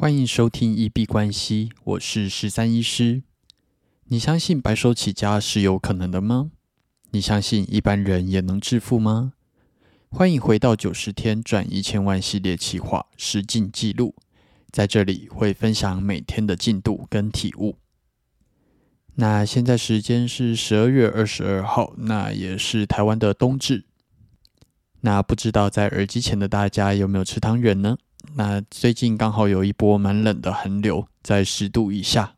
欢迎收听一币关系，我是十三医师。你相信白手起家是有可能的吗？你相信一般人也能致富吗？欢迎回到九十天赚一千万系列企划实进记录，在这里会分享每天的进度跟体悟。那现在时间是十二月二十二号，那也是台湾的冬至。那不知道在耳机前的大家有没有吃汤圆呢？那最近刚好有一波蛮冷的寒流，在十度以下。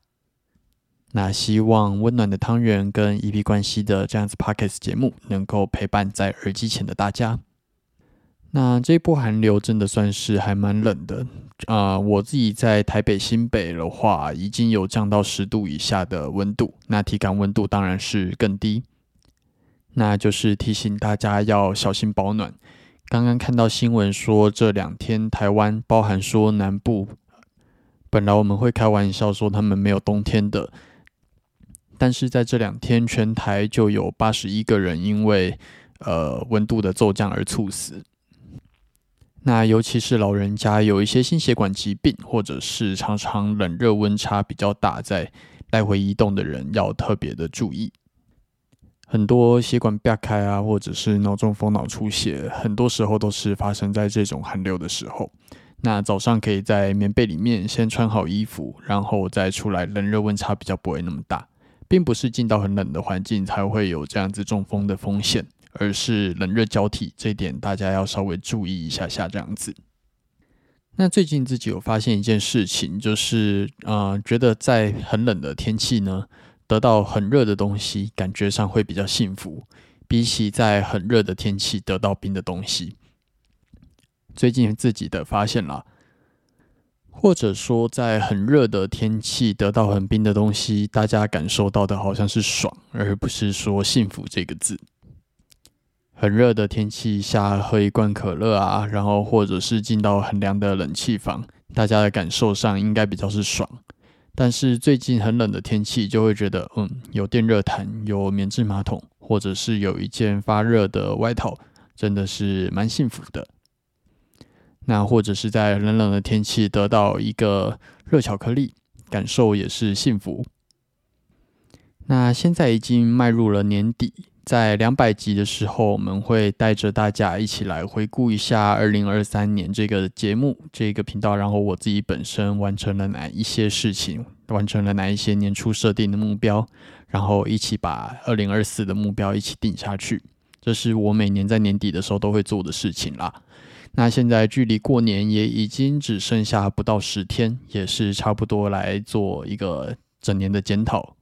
那希望温暖的汤圆跟 E P 关系的这样子 Pockets 节目，能够陪伴在耳机前的大家。那这一波寒流真的算是还蛮冷的啊！我自己在台北新北的话，已经有降到十度以下的温度，那体感温度当然是更低。那就是提醒大家要小心保暖。刚刚看到新闻说，这两天台湾包含说南部，本来我们会开玩笑说他们没有冬天的，但是在这两天全台就有八十一个人因为呃温度的骤降而猝死。那尤其是老人家有一些心血管疾病，或者是常常冷热温差比较大，在来回移动的人要特别的注意。很多血管爆开啊，或者是脑中风、脑出血，很多时候都是发生在这种寒流的时候。那早上可以在棉被里面先穿好衣服，然后再出来，冷热温差比较不会那么大，并不是进到很冷的环境才会有这样子中风的风险，而是冷热交替，这一点大家要稍微注意一下下这样子。那最近自己有发现一件事情，就是呃，觉得在很冷的天气呢。得到很热的东西，感觉上会比较幸福，比起在很热的天气得到冰的东西。最近自己的发现啦，或者说在很热的天气得到很冰的东西，大家感受到的好像是爽，而不是说幸福这个字。很热的天气下喝一罐可乐啊，然后或者是进到很凉的冷气房，大家的感受上应该比较是爽。但是最近很冷的天气，就会觉得，嗯，有电热毯，有棉质马桶，或者是有一件发热的外套，真的是蛮幸福的。那或者是在冷冷的天气得到一个热巧克力，感受也是幸福。那现在已经迈入了年底。在两百集的时候，我们会带着大家一起来回顾一下二零二三年这个节目、这个频道，然后我自己本身完成了哪一些事情，完成了哪一些年初设定的目标，然后一起把二零二四的目标一起定下去。这是我每年在年底的时候都会做的事情啦。那现在距离过年也已经只剩下不到十天，也是差不多来做一个整年的检讨。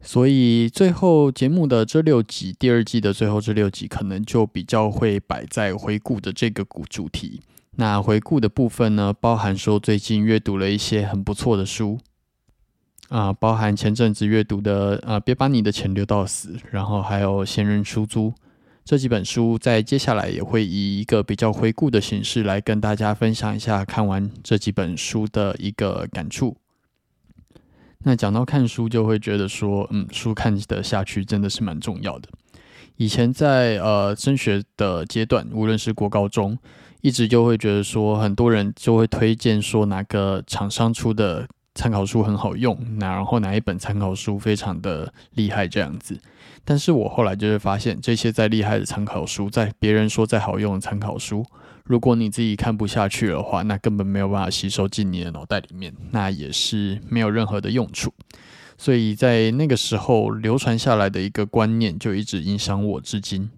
所以最后节目的这六集，第二季的最后这六集，可能就比较会摆在回顾的这个主主题。那回顾的部分呢，包含说最近阅读了一些很不错的书，啊，包含前阵子阅读的啊，别把你的钱留到死，然后还有闲人出租这几本书，在接下来也会以一个比较回顾的形式来跟大家分享一下看完这几本书的一个感触。那讲到看书，就会觉得说，嗯，书看得下去真的是蛮重要的。以前在呃升学的阶段，无论是国高中，一直就会觉得说，很多人就会推荐说哪个厂商出的参考书很好用，那然后哪一本参考书非常的厉害这样子。但是我后来就会发现，这些再厉害的参考书，在别人说再好用的参考书。如果你自己看不下去的话，那根本没有办法吸收进你的脑袋里面，那也是没有任何的用处。所以在那个时候流传下来的一个观念，就一直影响我至今。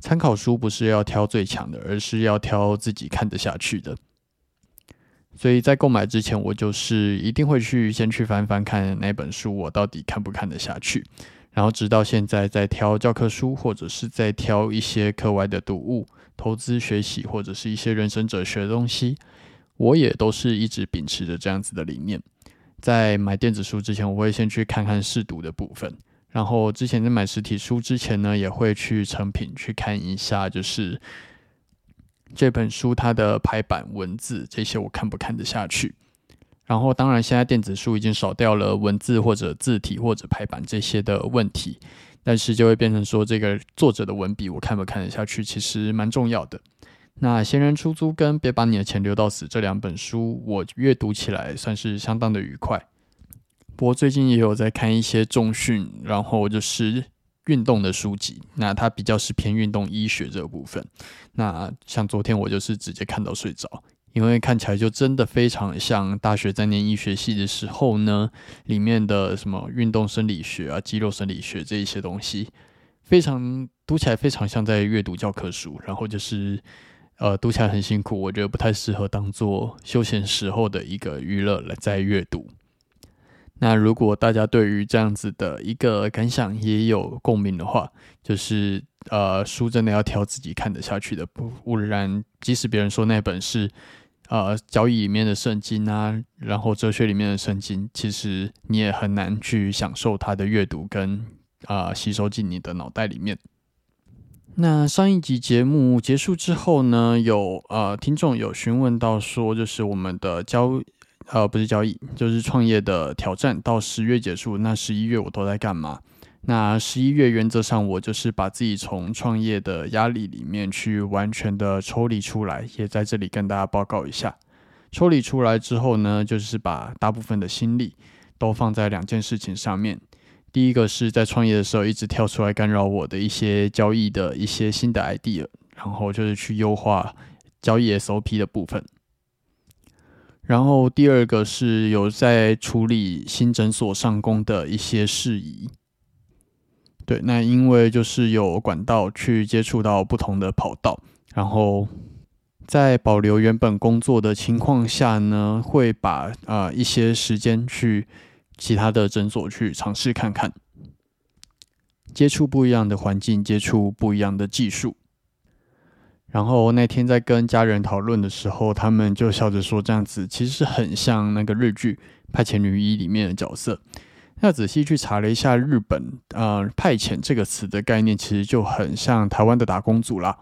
参考书不是要挑最强的，而是要挑自己看得下去的。所以在购买之前，我就是一定会去先去翻翻看哪本书我到底看不看得下去，然后直到现在在挑教科书，或者是在挑一些课外的读物。投资学习或者是一些人生哲学的东西，我也都是一直秉持着这样子的理念。在买电子书之前，我会先去看看试读的部分。然后之前在买实体书之前呢，也会去成品去看一下，就是这本书它的排版、文字这些我看不看得下去。然后当然现在电子书已经少掉了文字或者字体或者排版这些的问题。但是就会变成说，这个作者的文笔我看不看得下去，其实蛮重要的。那《闲人出租》跟《别把你的钱留到死》这两本书，我阅读起来算是相当的愉快。不过最近也有在看一些重训，然后就是运动的书籍，那它比较是偏运动医学这个部分。那像昨天我就是直接看到睡着。因为看起来就真的非常像大学在念医学系的时候呢，里面的什么运动生理学啊、肌肉生理学这一些东西，非常读起来非常像在阅读教科书，然后就是呃读起来很辛苦，我觉得不太适合当做休闲时候的一个娱乐来在阅读。那如果大家对于这样子的一个感想也有共鸣的话，就是呃书真的要挑自己看得下去的，不不然即使别人说那本是。呃，交易里面的圣经啊，然后哲学里面的圣经，其实你也很难去享受它的阅读跟啊吸收进你的脑袋里面。那上一集节目结束之后呢，有呃听众有询问到说，就是我们的交呃不是交易，就是创业的挑战到十月结束，那十一月我都在干嘛？那十一月原则上，我就是把自己从创业的压力里面去完全的抽离出来，也在这里跟大家报告一下。抽离出来之后呢，就是把大部分的心力都放在两件事情上面。第一个是在创业的时候一直跳出来干扰我的一些交易的一些新的 idea，然后就是去优化交易 SOP 的部分。然后第二个是有在处理新诊所上工的一些事宜。对，那因为就是有管道去接触到不同的跑道，然后在保留原本工作的情况下呢，会把啊一些时间去其他的诊所去尝试看看，接触不一样的环境，接触不一样的技术。然后那天在跟家人讨论的时候，他们就笑着说：“这样子其实很像那个日剧《派遣女一》里面的角色。”要仔细去查了一下日本，呃，派遣这个词的概念，其实就很像台湾的打工族啦。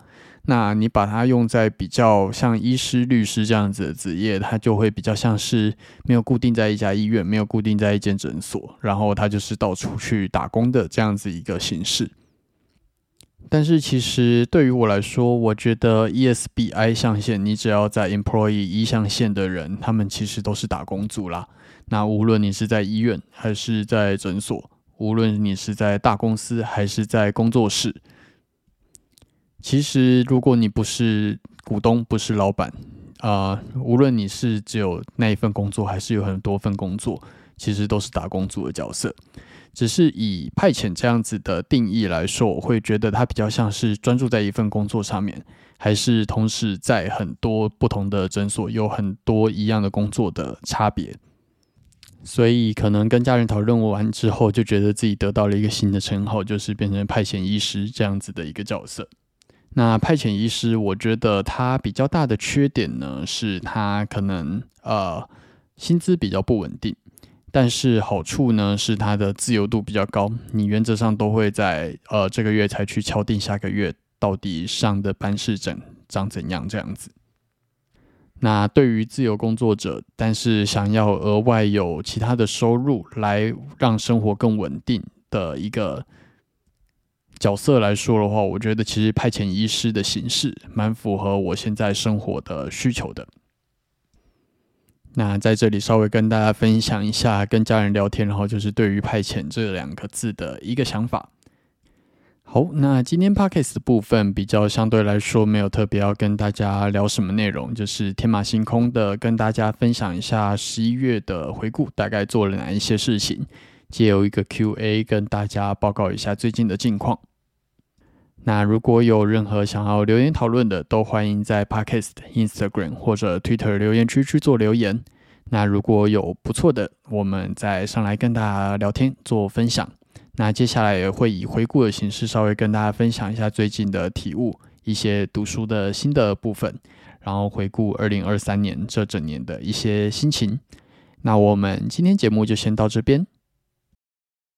那你把它用在比较像医师、律师这样子的职业，它就会比较像是没有固定在一家医院，没有固定在一间诊所，然后它就是到处去打工的这样子一个形式。但是其实对于我来说，我觉得 ESBI 象限，你只要在 Employee 一象限的人，他们其实都是打工族啦。那无论你是在医院还是在诊所，无论你是在大公司还是在工作室，其实如果你不是股东，不是老板，啊，无论你是只有那一份工作，还是有很多份工作，其实都是打工族的角色。只是以派遣这样子的定义来说，我会觉得它比较像是专注在一份工作上面，还是同时在很多不同的诊所有很多一样的工作的差别。所以可能跟家人讨论完之后，就觉得自己得到了一个新的称号，就是变成派遣医师这样子的一个角色。那派遣医师，我觉得他比较大的缺点呢，是他可能呃薪资比较不稳定，但是好处呢是它的自由度比较高，你原则上都会在呃这个月才去敲定下个月到底上的班是怎长怎样这样子。那对于自由工作者，但是想要额外有其他的收入来让生活更稳定的一个角色来说的话，我觉得其实派遣医师的形式蛮符合我现在生活的需求的。那在这里稍微跟大家分享一下，跟家人聊天，然后就是对于派遣这两个字的一个想法。好，那今天 podcast 的部分比较相对来说没有特别要跟大家聊什么内容，就是天马行空的跟大家分享一下十一月的回顾，大概做了哪一些事情，借由一个 Q&A 跟大家报告一下最近的近况。那如果有任何想要留言讨论的，都欢迎在 podcast、Instagram 或者 Twitter 留言区去做留言。那如果有不错的，我们再上来跟大家聊天做分享。那接下来也会以回顾的形式，稍微跟大家分享一下最近的体悟，一些读书的新的部分，然后回顾二零二三年这整年的一些心情。那我们今天节目就先到这边，